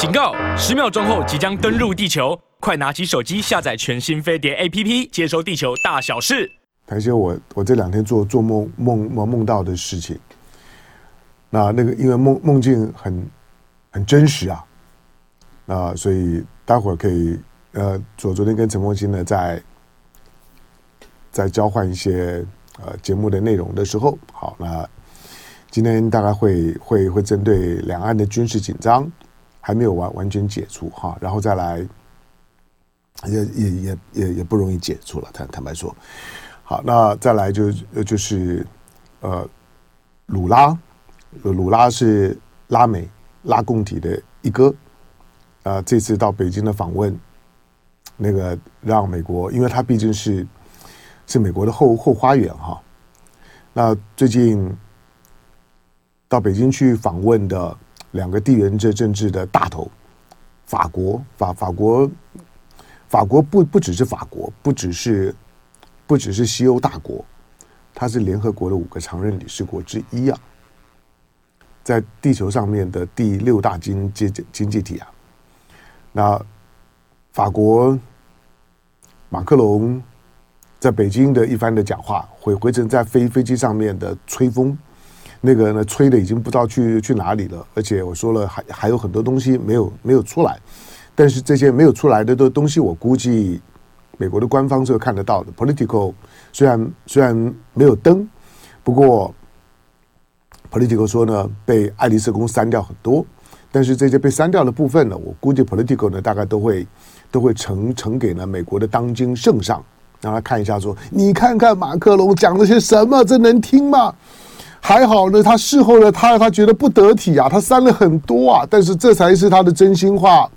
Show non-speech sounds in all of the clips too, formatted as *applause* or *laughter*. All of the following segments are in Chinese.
警告！十秒钟后即将登陆地球，快拿起手机下载全新飞碟 APP，接收地球大小事。谈一些我我这两天做做梦梦梦梦到的事情。那那个因为梦梦境很很真实啊，那，所以待会儿可以呃，昨昨天跟陈凤欣呢在在交换一些呃节目的内容的时候，好，那今天大概会会会针对两岸的军事紧张。还没有完完全解除哈，然后再来，也也也也也不容易解除了。坦坦白说，好，那再来就就是呃，鲁拉，鲁拉是拉美拉共体的一哥，呃，这次到北京的访问，那个让美国，因为他毕竟是是美国的后后花园哈。那最近到北京去访问的。两个地缘政政治的大头，法国法法国法国不不只是法国，不只是不只是西欧大国，它是联合国的五个常任理事国之一啊，在地球上面的第六大经济经济体啊。那法国马克龙在北京的一番的讲话，回回程在飞飞机上面的吹风。那个呢，吹的已经不知道去去哪里了，而且我说了，还还有很多东西没有没有出来，但是这些没有出来的的东西，我估计美国的官方是看得到的。Political 虽然虽然没有登，不过 Political 说呢，被爱丽舍宫删掉很多，但是这些被删掉的部分呢，我估计 Political 呢大概都会都会呈呈给呢美国的当今圣上，让他看一下，说你看看马克龙讲了些什么，这能听吗？还好呢，他事后呢，他他觉得不得体啊，他删了很多啊，但是这才是他的真心话。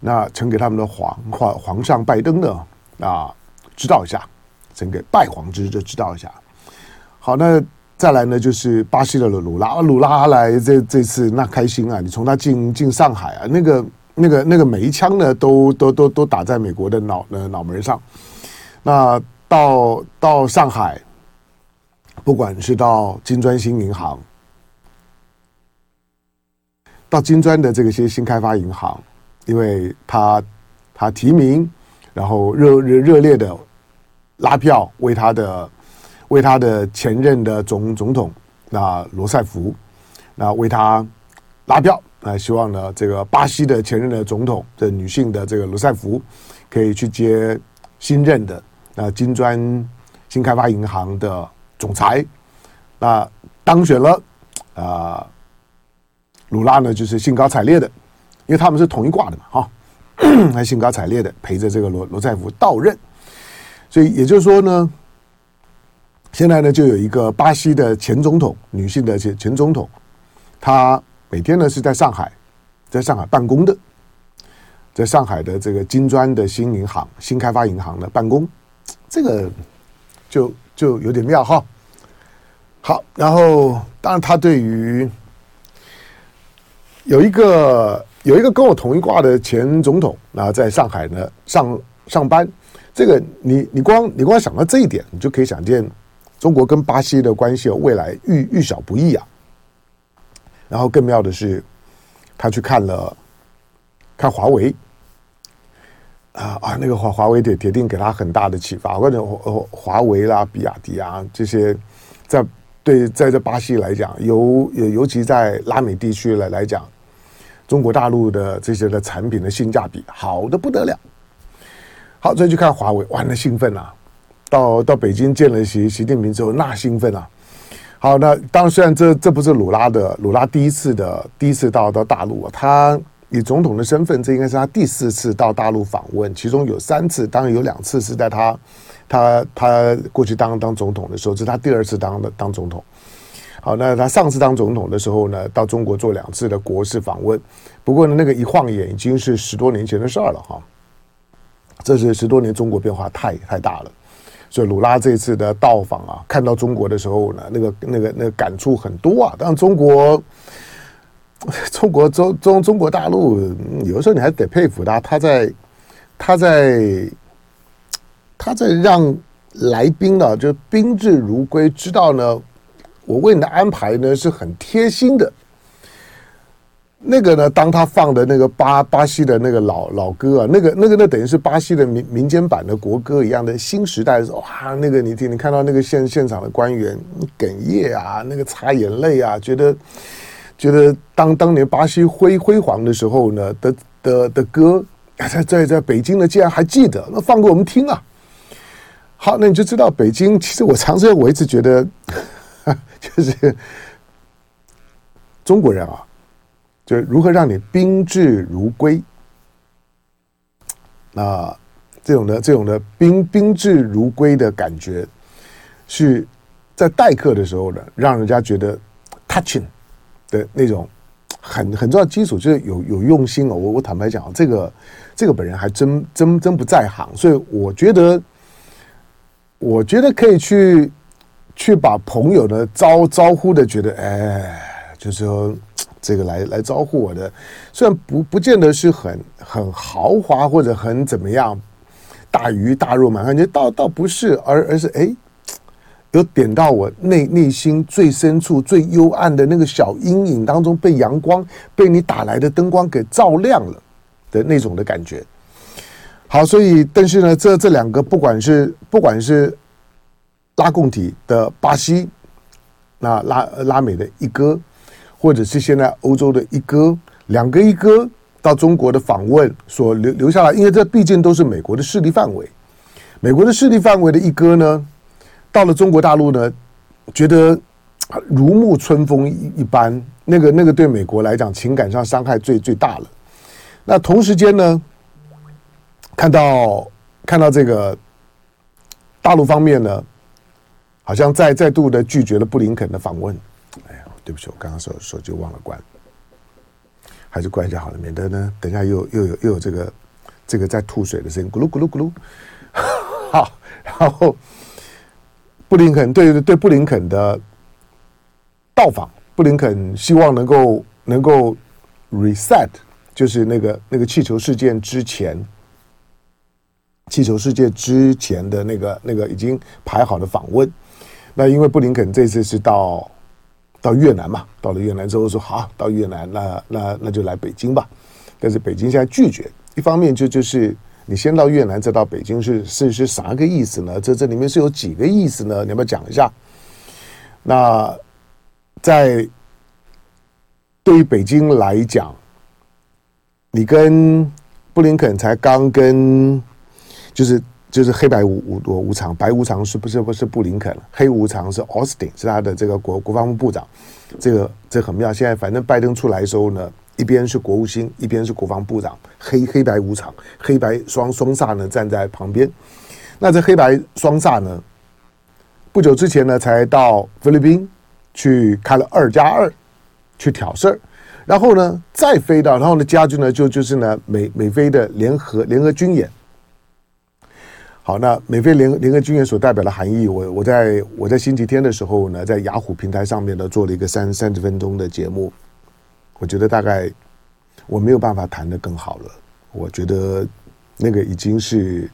那呈给他们的皇皇皇上拜登呢啊，知道一下，呈给拜皇之就知道一下。好，那再来呢，就是巴西的鲁拉，鲁拉来这这次那开心啊，你从他进进上海啊，那个那个那个每一枪呢，都都都都打在美国的脑呃脑门上。那到到上海。不管是到金砖新银行，到金砖的这个些新开发银行，因为他他提名，然后热热热烈的拉票为他的为他的前任的总总统那罗塞福，那为他拉票，那希望呢这个巴西的前任的总统的女性的这个罗塞福可以去接新任的那金砖新开发银行的。总裁，那当选了啊，鲁拉呢就是兴高采烈的，因为他们是同一挂的嘛，哈，*clears throat* 还兴高采烈的陪着这个罗罗塞福到任，所以也就是说呢，现在呢就有一个巴西的前总统，女性的前前总统，她每天呢是在上海，在上海办公的，在上海的这个金砖的新银行、新开发银行的办公，这个就。就有点妙哈，好，然后当然他对于有一个有一个跟我同一挂的前总统，然后在上海呢上上班，这个你你光你光想到这一点，你就可以想见中国跟巴西的关系未来愈愈小不易啊。然后更妙的是，他去看了看华为。啊啊，那个华华为铁铁定给他很大的启发。或者华为啦、比亚迪啊这些，在对在这巴西来讲，尤尤其在拉美地区来来讲，中国大陆的这些的产品的性价比好的不得了。好，再去看华为，哇，那兴奋啊！到到北京见了习习近平之后，那兴奋啊！好，那当然，虽然这这不是鲁拉的鲁拉第一次的第一次到到大陆啊，他。以总统的身份，这应该是他第四次到大陆访问，其中有三次，当然有两次是在他他他过去当当总统的时候，这是他第二次当的当总统。好，那他上次当总统的时候呢，到中国做两次的国事访问，不过呢，那个一晃眼已经是十多年前的事儿了哈。这是十多年中国变化太太大了，所以鲁拉这次的到访啊，看到中国的时候呢，那个那个那个感触很多啊，当然中国。*laughs* 中国中中中国大陆，有的时候你还得佩服他，他在他在他在让来宾呢，就宾至如归，知道呢，我为你的安排呢是很贴心的。那个呢，当他放的那个巴巴西的那个老老歌啊，那个那个那等于是巴西的民民间版的国歌一样的新时代的时候，哇，那个你听，你看到那个现现场的官员哽咽啊，那个擦眼泪啊，觉得觉得当当年巴西辉辉煌的时候呢的的的歌，在在在北京呢竟然还记得，那放给我们听啊。好，那你就知道北京，其实我常常我一直觉得，*laughs* 就是中国人啊。就如何让你宾至如归？那这种的这种的宾宾至如归的感觉，是在待客的时候呢，让人家觉得 touching 的那种很很重要基础，就是有有用心哦。我我坦白讲，这个这个本人还真真真不在行，所以我觉得，我觉得可以去去把朋友的招招呼的，觉得哎，就是说。这个来来招呼我的，虽然不不见得是很很豪华或者很怎么样，大鱼大肉嘛，感觉倒倒不是，而而是哎，有点到我内内心最深处最幽暗的那个小阴影当中，被阳光被你打来的灯光给照亮了的那种的感觉。好，所以但是呢，这这两个不管是不管是拉共体的巴西，那拉拉美的一哥。或者是现在欧洲的一哥，两个一哥到中国的访问所留留下来，因为这毕竟都是美国的势力范围。美国的势力范围的一哥呢，到了中国大陆呢，觉得如沐春风一般。那个那个对美国来讲，情感上伤害最最大了。那同时间呢，看到看到这个大陆方面呢，好像再再度的拒绝了布林肯的访问。哎呀对不起，我刚刚手手机忘了关，还是关一下好了，免得呢，等一下又又有又有这个这个在吐水的声音，咕噜咕噜咕噜。*laughs* 好，然后布林肯对对布林肯的到访，布林肯希望能够能够 reset，就是那个那个气球事件之前，气球事件之前的那个那个已经排好的访问。那因为布林肯这次是到。到越南嘛，到了越南之后说好，到越南那那那就来北京吧。但是北京现在拒绝，一方面就就是你先到越南再到北京是是是啥个意思呢？这这里面是有几个意思呢？你要不要讲一下？那在对于北京来讲，你跟布林肯才刚跟就是。就是黑白无无无常，白无常是不是不是布林肯？黑无常是奥斯汀，是他的这个国国防部部长。这个这很妙。现在反正拜登出来的时候呢，一边是国务卿，一边是国防部长，黑黑白无常，黑白双双煞呢站在旁边。那这黑白双煞呢，不久之前呢才到菲律宾去开了二加二去挑事儿，然后呢再飞到，然后呢加军呢就就是呢美美菲的联合联合军演。好，那美菲联联合军演所代表的含义，我我在我在星期天的时候呢，在雅虎平台上面呢做了一个三三十分钟的节目，我觉得大概我没有办法谈得更好了。我觉得那个已经是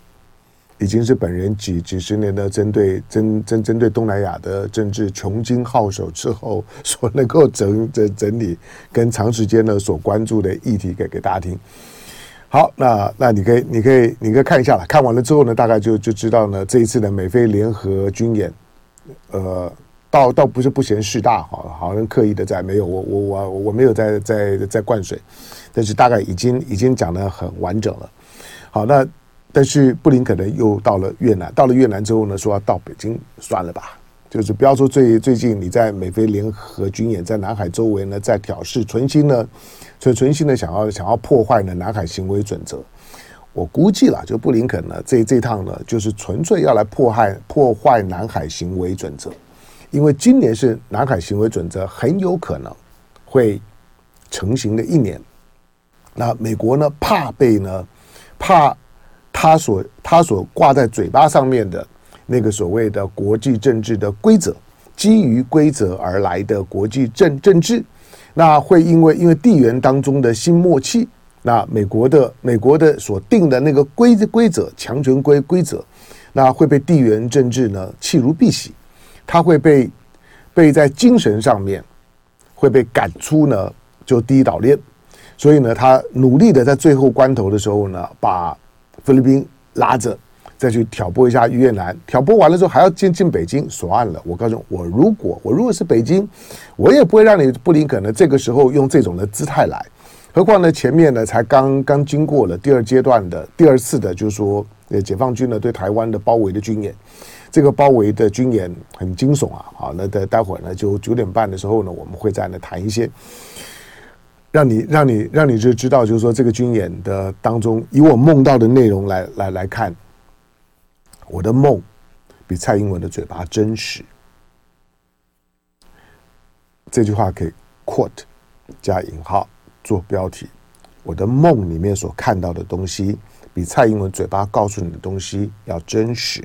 已经是本人几几十年的针对针针针对东南亚的政治穷经皓首之后所能够整整整理跟长时间呢所关注的议题给给大家听。好，那那你可以，你可以，你可以看一下了。看完了之后呢，大概就就知道呢，这一次的美菲联合军演，呃，倒倒不是不嫌事大，好，好像刻意的在没有，我我我我没有在在在灌水，但是大概已经已经讲得很完整了。好，那但是布林肯呢又到了越南，到了越南之后呢，说要到北京，算了吧。就是不要说最最近你在美菲联合军演在南海周围呢，在挑事，存心呢，存存心的想要想要破坏呢南海行为准则。我估计了，就布林肯呢这这趟呢，就是纯粹要来破坏破坏南海行为准则，因为今年是南海行为准则很有可能会成型的一年。那美国呢，怕被呢，怕他所他所挂在嘴巴上面的。那个所谓的国际政治的规则，基于规则而来的国际政政治，那会因为因为地缘当中的新默契，那美国的美国的所定的那个规规则强权规规则，那会被地缘政治呢弃如敝屣，他会被被在精神上面会被赶出呢就第一岛链，所以呢，他努力的在最后关头的时候呢，把菲律宾拉着。再去挑拨一下越南，挑拨完了之后还要进进北京，说案了。我告诉，我如果我如果是北京，我也不会让你布林肯呢这个时候用这种的姿态来。何况呢，前面呢才刚刚经过了第二阶段的第二次的，就是说，呃，解放军呢对台湾的包围的军演，这个包围的军演很惊悚啊。好，那待待会儿呢，就九点半的时候呢，我们会在那谈一些，让你让你让你就知道，就是说这个军演的当中，以我梦到的内容来来来看。我的梦比蔡英文的嘴巴真实。这句话可以 quote 加引号做标题。我的梦里面所看到的东西，比蔡英文嘴巴告诉你的东西要真实。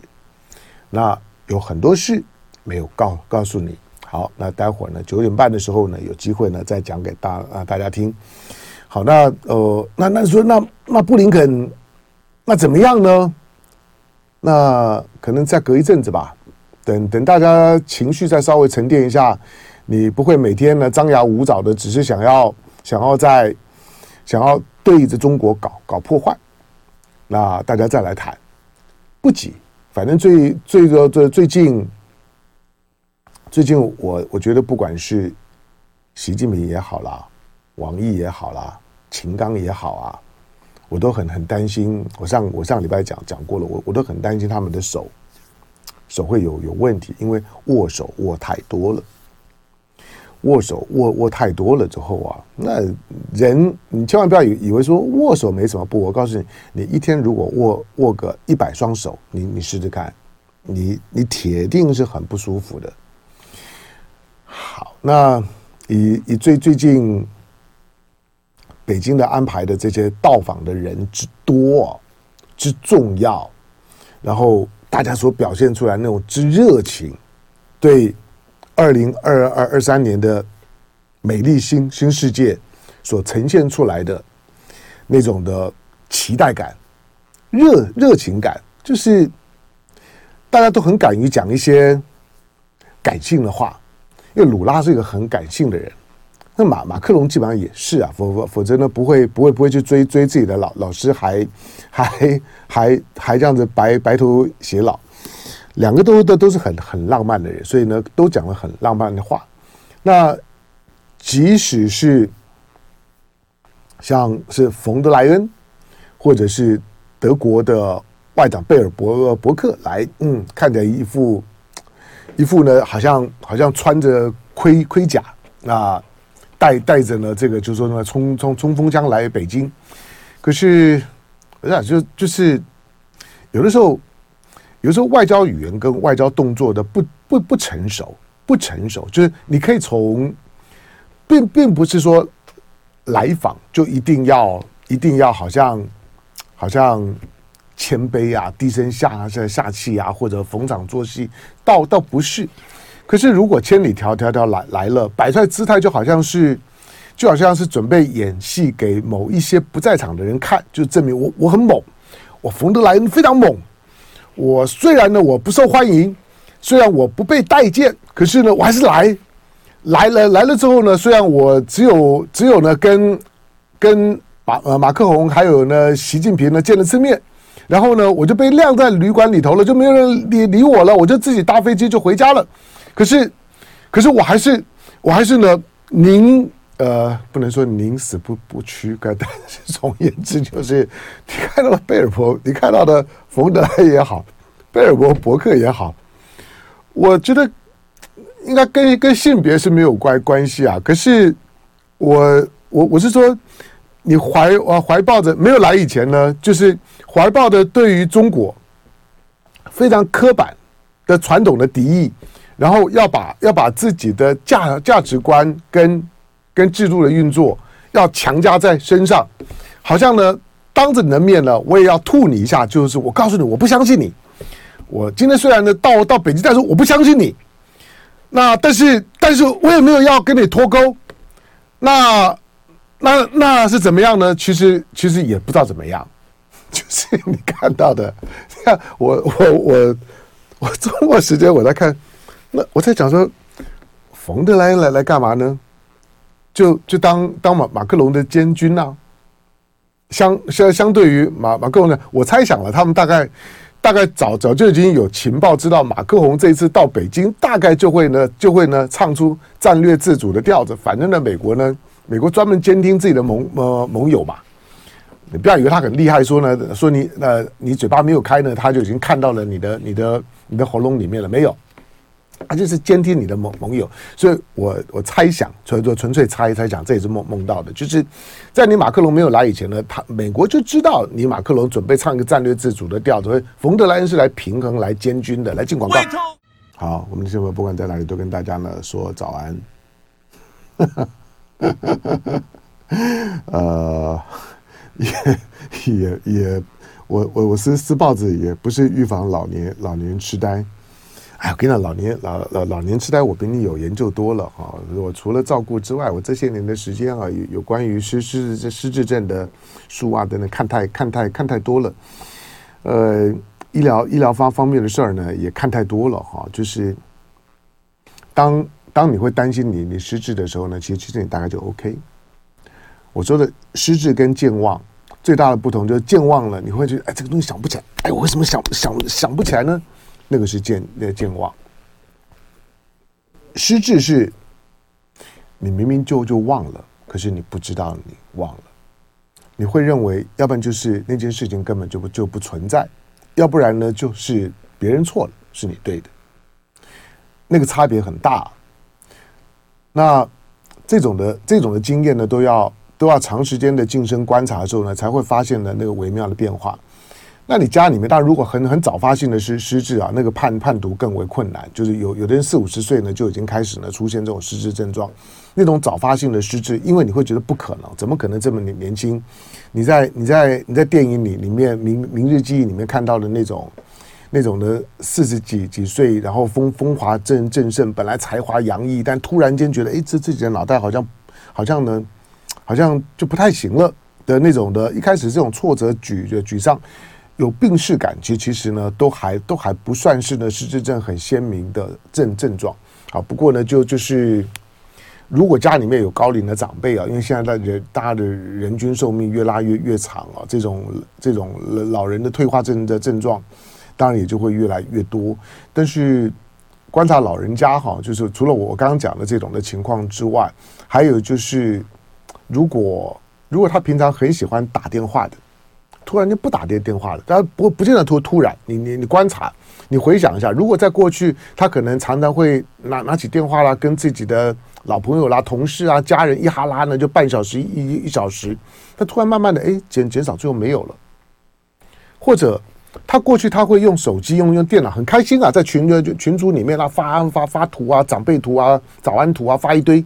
那有很多事没有告告诉你。好，那待会儿呢，九点半的时候呢，有机会呢再讲给大啊大家听。好，那呃，那那说那那布林肯那怎么样呢？那可能再隔一阵子吧，等等大家情绪再稍微沉淀一下，你不会每天呢张牙舞爪的，只是想要想要在想要对着中国搞搞破坏。那大家再来谈，不急，反正最最个最最近最近我我觉得不管是习近平也好啦，王毅也好啦，秦刚也好啊。我都很很担心，我上我上礼拜讲讲过了，我我都很担心他们的手手会有有问题，因为握手握太多了，握手握握太多了之后啊，那人你千万不要以以为说握手没什么不，我告诉你，你一天如果握握个一百双手，你你试试看，你你铁定是很不舒服的。好，那以以最最近。北京的安排的这些到访的人之多之重要，然后大家所表现出来那种之热情，对二零二二二三年的美丽新新世界所呈现出来的那种的期待感、热热情感，就是大家都很敢于讲一些感性的话，因为鲁拉是一个很感性的人。那马马克龙基本上也是啊，否否否则呢，不会不会不会去追追自己的老老师还，还还还还这样子白白头偕老，两个都都都是很很浪漫的人，所以呢，都讲了很浪漫的话。那即使是像是冯德莱恩，或者是德国的外长贝尔伯伯克来，嗯，看着一副一副呢，好像好像穿着盔盔甲啊。带带着呢，这个就是说呢，冲冲冲锋枪来北京，可是，不是就就是有的时候，有时候外交语言跟外交动作的不不不成熟，不成熟，就是你可以从，并并不是说来访就一定要一定要好像好像谦卑啊，低声下下下气啊，或者逢场作戏，倒倒不是。可是，如果千里迢迢迢来来了，摆出来姿态就好像是，就好像是准备演戏给某一些不在场的人看，就证明我我很猛，我冯德莱恩非常猛。我虽然呢我不受欢迎，虽然我不被待见，可是呢我还是来，来了来了之后呢，虽然我只有只有呢跟跟马呃马克宏还有呢习近平呢见了次面，然后呢我就被晾在旅馆里头了，就没有人理理我了，我就自己搭飞机就回家了。可是，可是我还是，我还是呢。宁呃，不能说宁死不不屈。该但是总言之，就是你看到了贝尔伯，你看到的冯德莱也好，贝尔伯伯克也好，我觉得应该跟跟性别是没有关关系啊。可是我我我是说，你怀啊怀抱着没有来以前呢，就是怀抱着对于中国非常刻板的传统的敌意。然后要把要把自己的价价值观跟跟制度的运作要强加在身上，好像呢当着你的面呢，我也要吐你一下，就是我告诉你，我不相信你。我今天虽然呢到到北京，但是我不相信你。那但是但是我也没有要跟你脱钩。那那那是怎么样呢？其实其实也不知道怎么样，就是你看到的，像 *laughs* 我我我我周末时间我在看。那我在讲说，冯德莱来来干嘛呢？就就当当马马克龙的监军呐、相相相对于马马克龙呢，我猜想了，他们大概大概早早就已经有情报知道马克龙这一次到北京，大概就会呢就会呢唱出战略自主的调子。反正呢，美国呢，美国专门监听自己的盟呃盟友嘛。你不要以为他很厉害，说呢说你呃你嘴巴没有开呢，他就已经看到了你的你的你的喉咙里面了没有？他就是监听你的盟盟友，所以我我猜想，所以说纯粹猜一猜想，这也是梦梦到的。就是在你马克龙没有来以前呢，他美国就知道你马克龙准备唱一个战略自主的调子，所以冯德莱恩是来平衡、来监军的，来进广告。好，我们的新闻不管在哪里都跟大家呢说早安。*laughs* 呃，也也也，我我我撕撕报纸也不是预防老年老年痴呆。哎，我跟你讲，老年老老老年痴呆，我比你有研究多了哈。我除了照顾之外，我这些年的时间啊，有有关于失失这失智症的书啊等等，看太看太看太多了。呃，医疗医疗方方面的事儿呢，也看太多了哈。就是当当你会担心你你失智的时候呢，其实其实你大概就 OK。我说的失智跟健忘最大的不同就是健忘了，你会觉得哎，这个东西想不起来，哎，我为什么想想想不起来呢？那个是健那健忘，失智是，你明明就就忘了，可是你不知道你忘了，你会认为，要不然就是那件事情根本就不就不存在，要不然呢就是别人错了，是你对的，那个差别很大。那这种的这种的经验呢，都要都要长时间的近身观察之后呢，才会发现呢那个微妙的变化。那你家里面，当然如果很很早发性的失失智啊，那个判判读更为困难。就是有有的人四五十岁呢就已经开始呢出现这种失智症状，那种早发性的失智，因为你会觉得不可能，怎么可能这么年年轻？你在你在你在电影里里面《明明日记忆》里面看到的那种那种的四十几几岁，然后风风华正正盛，本来才华洋溢，但突然间觉得哎，这自己的脑袋好像好像呢，好像就不太行了的那种的，一开始这种挫折沮沮丧。*laughs* 有病识感，其其实呢，都还都还不算是呢失智症很鲜明的症症状啊。不过呢，就就是如果家里面有高龄的长辈啊，因为现在的人大家的人均寿命越拉越越长啊，这种这种老人的退化症的症状，当然也就会越来越多。但是观察老人家哈，就是除了我刚刚讲的这种的情况之外，还有就是如果如果他平常很喜欢打电话的。突然间不打电电话了，但不不见得突突然。你你你观察，你回想一下，如果在过去，他可能常常会拿拿起电话啦，跟自己的老朋友啦、同事啊、家人一哈拉呢，就半小时一一小时。他突然慢慢的，哎，减减少，最后没有了。或者他过去他会用手机、用用电脑，很开心啊，在群的群组里面啊发发发图啊、长辈图啊、早安图啊发一堆。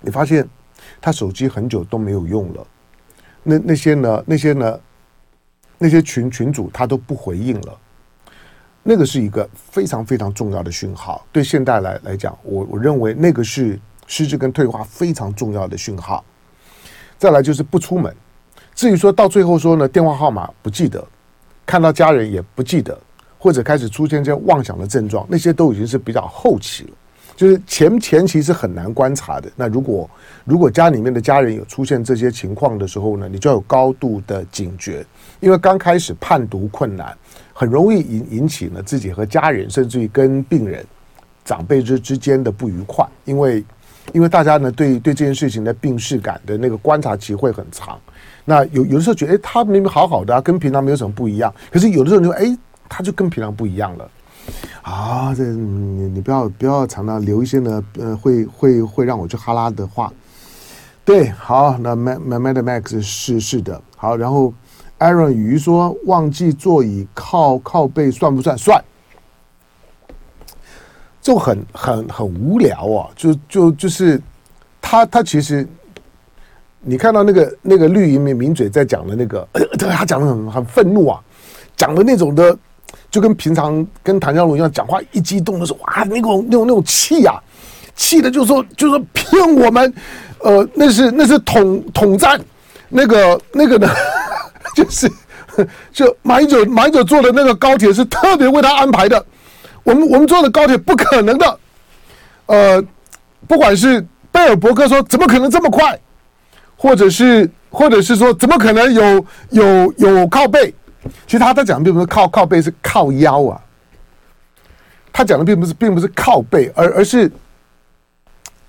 你发现他手机很久都没有用了。那那些呢？那些呢？那些群群主他都不回应了，那个是一个非常非常重要的讯号。对现代来来讲，我我认为那个是失智跟退化非常重要的讯号。再来就是不出门，至于说到最后说呢，电话号码不记得，看到家人也不记得，或者开始出现这些妄想的症状，那些都已经是比较后期了。就是前前期是很难观察的。那如果如果家里面的家人有出现这些情况的时候呢，你就要有高度的警觉，因为刚开始判读困难，很容易引引起呢自己和家人，甚至于跟病人、长辈之之间的不愉快。因为因为大家呢对对这件事情的病识感的那个观察期会很长。那有有的时候觉得，哎，他明明好好的啊，跟平常没有什么不一样。可是有的时候你说，哎，他就跟平常不一样了。啊，这你你不要不要常常留一些呢，呃，会会会让我去哈拉的话。对，好，那 Mad Mad Max 是是的，好，然后 Aaron 鱼说忘记座椅靠靠背算不算？算，就很很很无聊啊，就就就是他他其实你看到那个那个绿营名名嘴在讲的那个，*coughs* 他讲的很很愤怒啊，讲的那种的。就跟平常跟唐湘龙一样，讲话一激动的时候，哇，那种那种那种气呀，气的就说就说骗我们，呃，那是那是统统战，那个 *laughs* 那个呢，*laughs* 就是就马英九马英九坐的那个高铁是特别为他安排的，我们我们坐的高铁不可能的，呃，不管是贝尔伯克说：“怎么可能这么快？”或者是，或者是说：“怎么可能有有有靠背？”其实他他讲的并不是靠靠背，是靠腰啊。他讲的并不是并不是靠背，而而是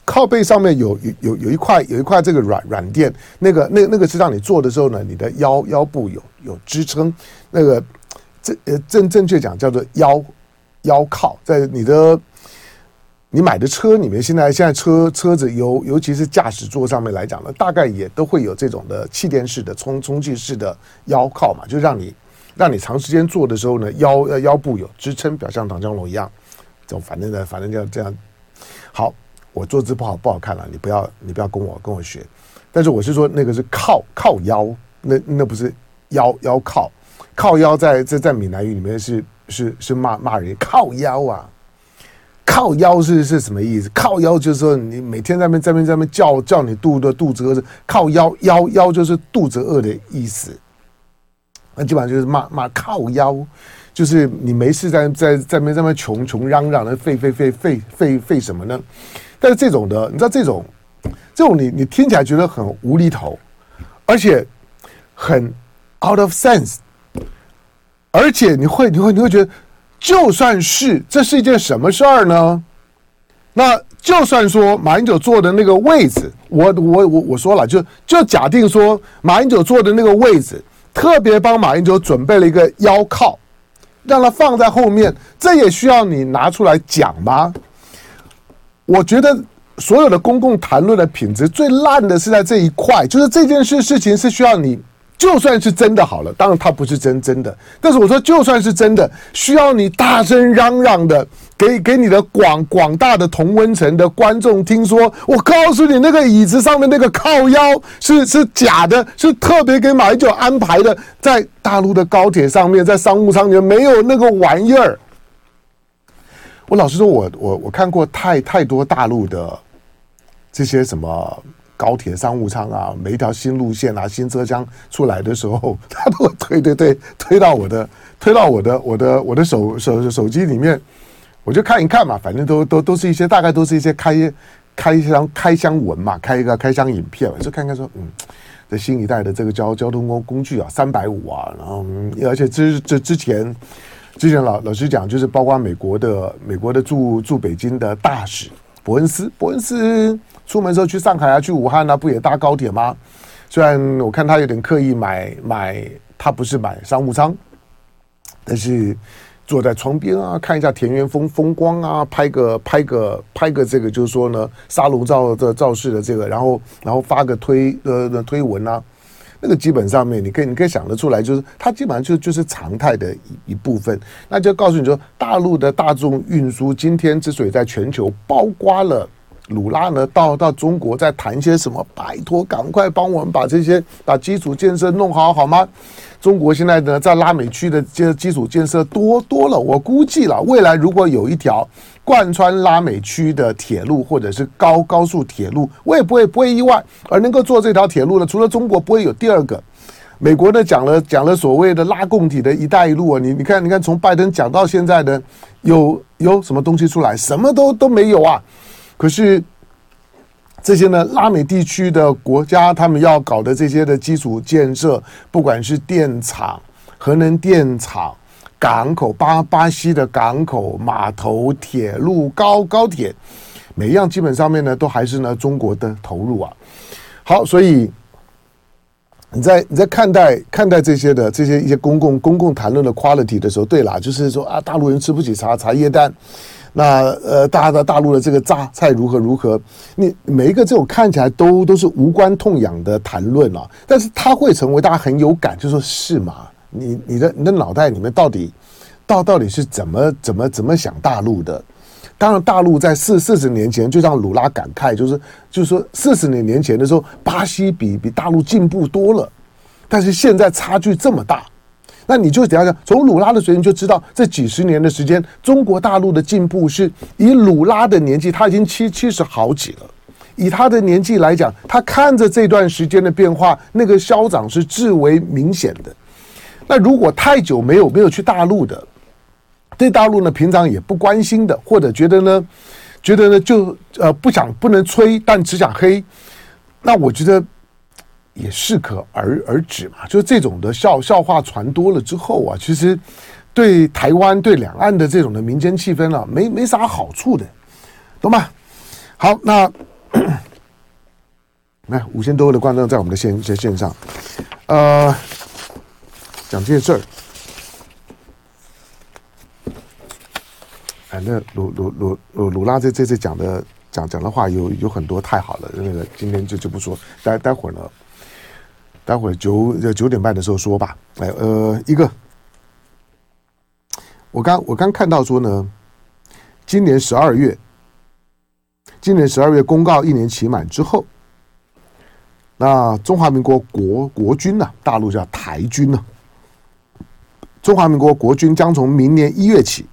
靠背上面有有有有一块有一块这个软软垫，那个那那个是让你坐的时候呢，你的腰腰部有有支撑。那个正呃正正确讲叫做腰腰靠，在你的你买的车里面，现在现在车车子尤尤其是驾驶座上面来讲呢，大概也都会有这种的气垫式的充充气式的腰靠嘛，就让你。让你长时间坐的时候呢，腰呃腰部有支撑，表像唐江龙一样。就反正呢，反正就这样。好，我坐姿不好不好看了，你不要你不要跟我跟我学。但是我是说，那个是靠靠腰，那那不是腰腰靠靠腰在，在在闽南语里面是是是骂骂人靠腰啊。靠腰是是什么意思？靠腰就是说你每天在那边在那边在那边叫叫你肚子肚子饿，靠腰腰腰就是肚子饿的意思。那基本上就是骂骂靠腰，就是你没事在在在那边在那穷穷嚷嚷的废废废废废废什么呢？但是这种的，你知道这种这种你你听起来觉得很无厘头，而且很 out of sense，而且你会你会你会觉得，就算是这是一件什么事儿呢？那就算说马英九坐的那个位置，我我我我说了，就就假定说马英九坐的那个位置。特别帮马英九准备了一个腰靠，让他放在后面，这也需要你拿出来讲吗？我觉得所有的公共谈论的品质最烂的是在这一块，就是这件事事情是需要你。就算是真的好了，当然它不是真真的。但是我说，就算是真的，需要你大声嚷嚷的给给你的广广大的同温层的观众听说。我告诉你，那个椅子上面那个靠腰是是假的，是特别给马英九安排的，在大陆的高铁上面，在商务舱里面没有那个玩意儿。我老实说，我我我看过太太多大陆的这些什么。高铁商务舱啊，每一条新路线啊，新车厢出来的时候，*laughs* 他都会推推推推到我的，推到我的我的我的手手手机里面，我就看一看嘛，反正都都都是一些大概都是一些开开箱开箱文嘛，开一个开箱影片，就看看说，嗯，这新一代的这个交交通工工具啊，三百五啊，然后而且之这之前之前老老师讲，就是包括美国的美国的驻驻北京的大使伯恩斯伯恩斯。出门时候去上海啊，去武汉啊，不也搭高铁吗？虽然我看他有点刻意买买，他不是买商务舱，但是坐在窗边啊，看一下田园风风光啊，拍个拍个拍个这个，就是说呢，沙龙照的造势的这个，然后然后发个推呃推文啊，那个基本上面你可以你可以想得出来，就是它基本上就就是常态的一一部分。那就告诉你说，大陆的大众运输今天之所以在全球包括了。鲁拉呢，到到中国在谈些什么？拜托，赶快帮我们把这些把基础建设弄好，好吗？中国现在呢，在拉美区的这基础建设多多了，我估计了，未来如果有一条贯穿拉美区的铁路或者是高高速铁路，我也不会不会意外。而能够做这条铁路呢，除了中国，不会有第二个。美国呢，讲了讲了所谓的拉共体的一带一路啊，你你看你看，从拜登讲到现在的，有有什么东西出来？什么都都没有啊。可是这些呢，拉美地区的国家，他们要搞的这些的基础建设，不管是电厂、核能电厂、港口、巴巴西的港口、码头、铁路、高高铁，每一样基本上面呢，都还是呢中国的投入啊。好，所以你在你在看待看待这些的这些一些公共公共谈论的 quality 的时候，对啦，就是说啊，大陆人吃不起茶茶叶蛋。那呃，大家的大陆的这个榨菜如何如何？你每一个这种看起来都都是无关痛痒的谈论啊，但是它会成为大家很有感，就说是嘛？你你的你的脑袋里面到底到到底是怎么怎么怎么想大陆的？当然，大陆在四四十年前就让鲁拉感慨，就是就是说四十年年前的时候，巴西比比大陆进步多了，但是现在差距这么大。那你就等下讲，从鲁拉的嘴里就知道，这几十年的时间，中国大陆的进步是以鲁拉的年纪，他已经七七十好几了，以他的年纪来讲，他看着这段时间的变化，那个消长是至为明显的。那如果太久没有没有去大陆的，对大陆呢平常也不关心的，或者觉得呢觉得呢就呃不想不能吹，但只想黑。那我觉得也适可而而止嘛。就这种的笑笑话传多了之后啊，其实对台湾对两岸的这种的民间气氛啊，没没啥好处的，懂吗？好，那来 *clears throat* 五千多位的观众在我们的线在线上，呃，讲这些事儿。哎，那鲁鲁鲁鲁鲁拉这这次讲的讲讲的话有有很多太好了，那个今天就就不说，待待会儿呢，待会儿九九点半的时候说吧。哎，呃，一个，我刚我刚看到说呢，今年十二月，今年十二月公告一年期满之后，那中华民国国国军呢、大陆叫台军呢、中华民国国军将从明年一月起。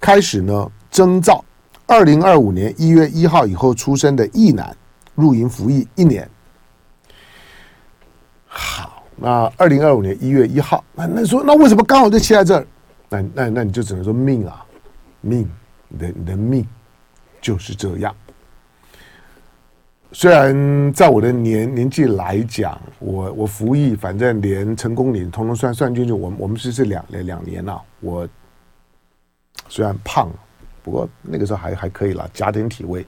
开始呢，征召二零二五年一月一号以后出生的役男入营服役一年。好，那二零二五年一月一号，那那说那为什么刚好就切在这儿？那那那你就只能说命啊，命，你的你的命就是这样。虽然在我的年年纪来讲，我我服役，反正连成功岭通通算算进去，我我们是是两两年了，啊，我。虽然胖，不过那个时候还还可以了，加点体位。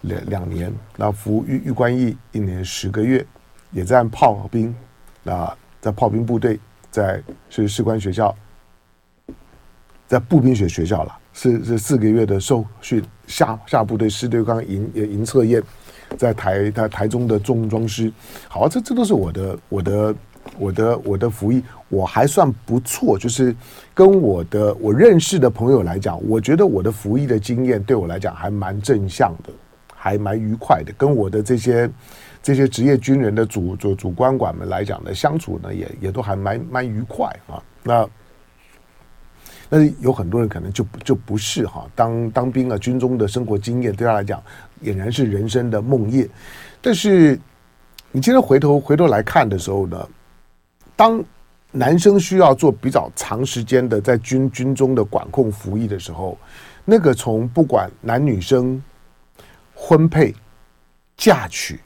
两两年，那服玉玉关役一年十个月，也在炮兵，那在炮兵部队，在是士官学校，在步兵学学校了，是是四个月的受训，下下部队师对抗营营测验，在台台台中的重装师，好，这这都是我的我的。我的我的服役我还算不错，就是跟我的我认识的朋友来讲，我觉得我的服役的经验对我来讲还蛮正向的，还蛮愉快的。跟我的这些这些职业军人的主主主官管们来讲的相处呢，也也都还蛮蛮愉快啊。那那有很多人可能就就不是哈，当当兵啊，军中的生活经验对他来讲俨然是人生的梦魇。但是你今天回头回头来看的时候呢？当男生需要做比较长时间的在军军中的管控服役的时候，那个从不管男女生、婚配、嫁娶、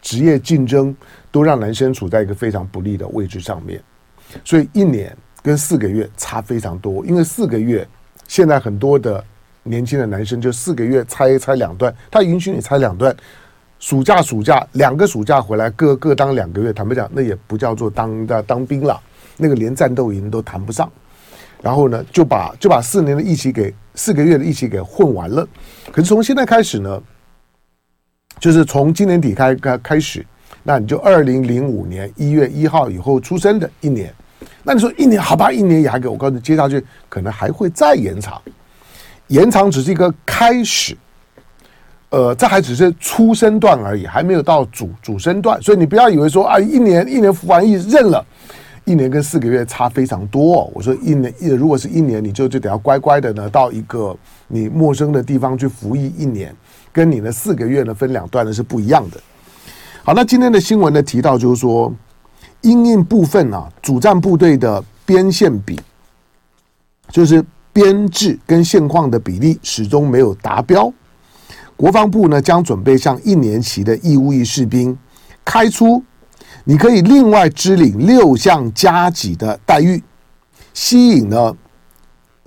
职业竞争，都让男生处在一个非常不利的位置上面。所以一年跟四个月差非常多，因为四个月现在很多的年轻的男生就四个月拆拆两段，他允许你拆两段。暑假暑假两个暑假回来各各当两个月，坦白讲，那也不叫做当当当兵了，那个连战斗营都谈不上。然后呢，就把就把四年的一起给四个月的一起给混完了。可是从现在开始呢，就是从今年底开开开始，那你就二零零五年一月一号以后出生的一年，那你说一年好吧，一年也还给我告诉你，接下去可能还会再延长，延长只是一个开始。呃，这还只是初升段而已，还没有到主主升段，所以你不要以为说啊，一年一年服完役认了，一年跟四个月差非常多。我说一年一如果是一年，你就就得要乖乖的呢，到一个你陌生的地方去服役一年，跟你的四个月呢分两段呢是不一样的。好，那今天的新闻呢提到就是说，因应部分啊主战部队的编线比，就是编制跟现况的比例始终没有达标。国防部呢将准备向一年期的义务役士兵开出，你可以另外支领六项加给的待遇，吸引呢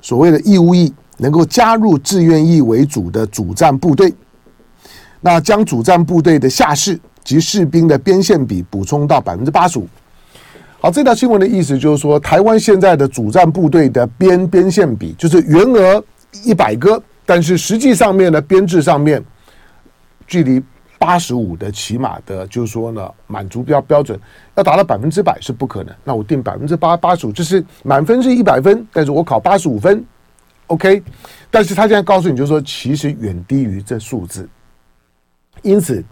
所谓的义务役能够加入志愿役为主的主战部队，那将主战部队的下士及士兵的编线比补充到百分之八十五。好，这条新闻的意思就是说，台湾现在的主战部队的编编线比就是员额一百个。但是实际上面呢，编制上面距离八十五的起码的，就是说呢，满足标标准要达到百分之百是不可能。那我定百分之八八十五，就是满分是一百分，但是我考八十五分，OK。但是他现在告诉你，就是说其实远低于这数字，因此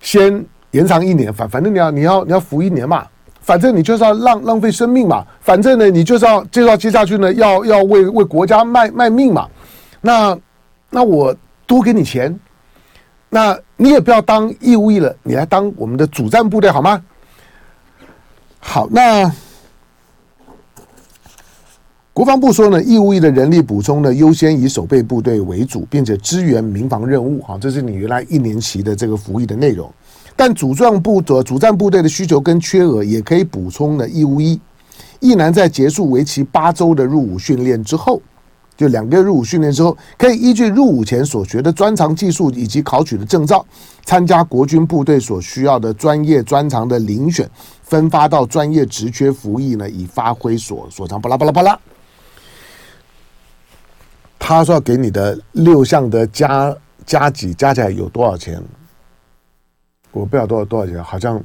先延长一年，反反正你要你要你要服一年嘛，反正你就是要浪浪费生命嘛，反正呢你就是要就要接下去呢要要为为国家卖卖命嘛。那，那我多给你钱，那你也不要当义务役了，你来当我们的主战部队好吗？好，那国防部说呢，义务役的人力补充呢，优先以守备部队为主，并且支援民防任务。哈，这是你原来一年期的这个服役的内容。但主战部的主战部队的需求跟缺额，也可以补充呢义务役。役男在结束为期八周的入伍训练之后，就两个月入伍训练之后，可以依据入伍前所学的专长技术以及考取的证照，参加国军部队所需要的专业专长的遴选，分发到专业职缺服役呢，以发挥所所长。巴拉巴拉巴拉。他说要给你的六项的加加几加起来有多少钱？我不知道多少多少钱，好像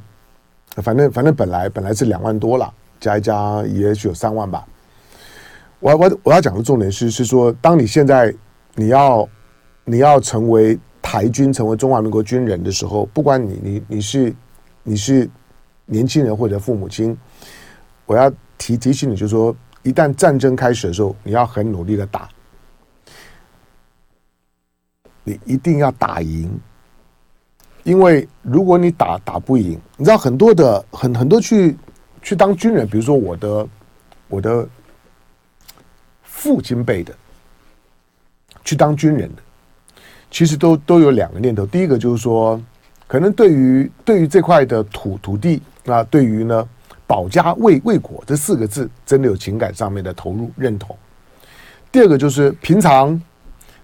反正反正本来本来是两万多了，加一加也许有三万吧。我我我要讲的重点是是说，当你现在你要你要成为台军，成为中华民国军人的时候，不管你你你是你是年轻人或者父母亲，我要提提醒你，就是说，一旦战争开始的时候，你要很努力的打，你一定要打赢，因为如果你打打不赢，你知道很多的很很多去去当军人，比如说我的我的。父亲辈的去当军人的，其实都都有两个念头。第一个就是说，可能对于对于这块的土土地啊，对于呢保家卫卫国这四个字，真的有情感上面的投入认同。第二个就是平常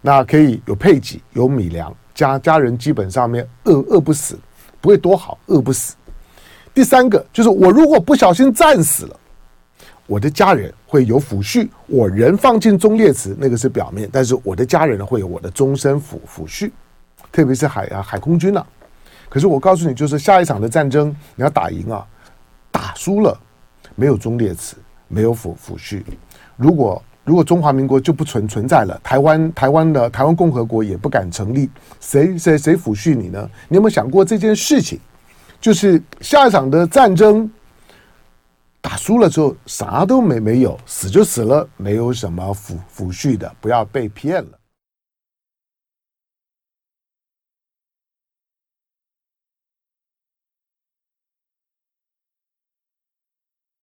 那可以有配给有米粮，家家人基本上面饿饿不死，不会多好，饿不死。第三个就是我如果不小心战死了。我的家人会有抚恤，我人放进忠烈祠，那个是表面，但是我的家人呢会有我的终身抚抚恤，特别是海啊海空军啊。可是我告诉你，就是下一场的战争你要打赢啊，打输了没有忠烈祠，没有抚抚恤。如果如果中华民国就不存存在了，台湾台湾的台湾共和国也不敢成立，谁谁谁抚恤你呢？你有没有想过这件事情？就是下一场的战争。打输了之后，啥都没没有，死就死了，没有什么抚抚恤的，不要被骗了。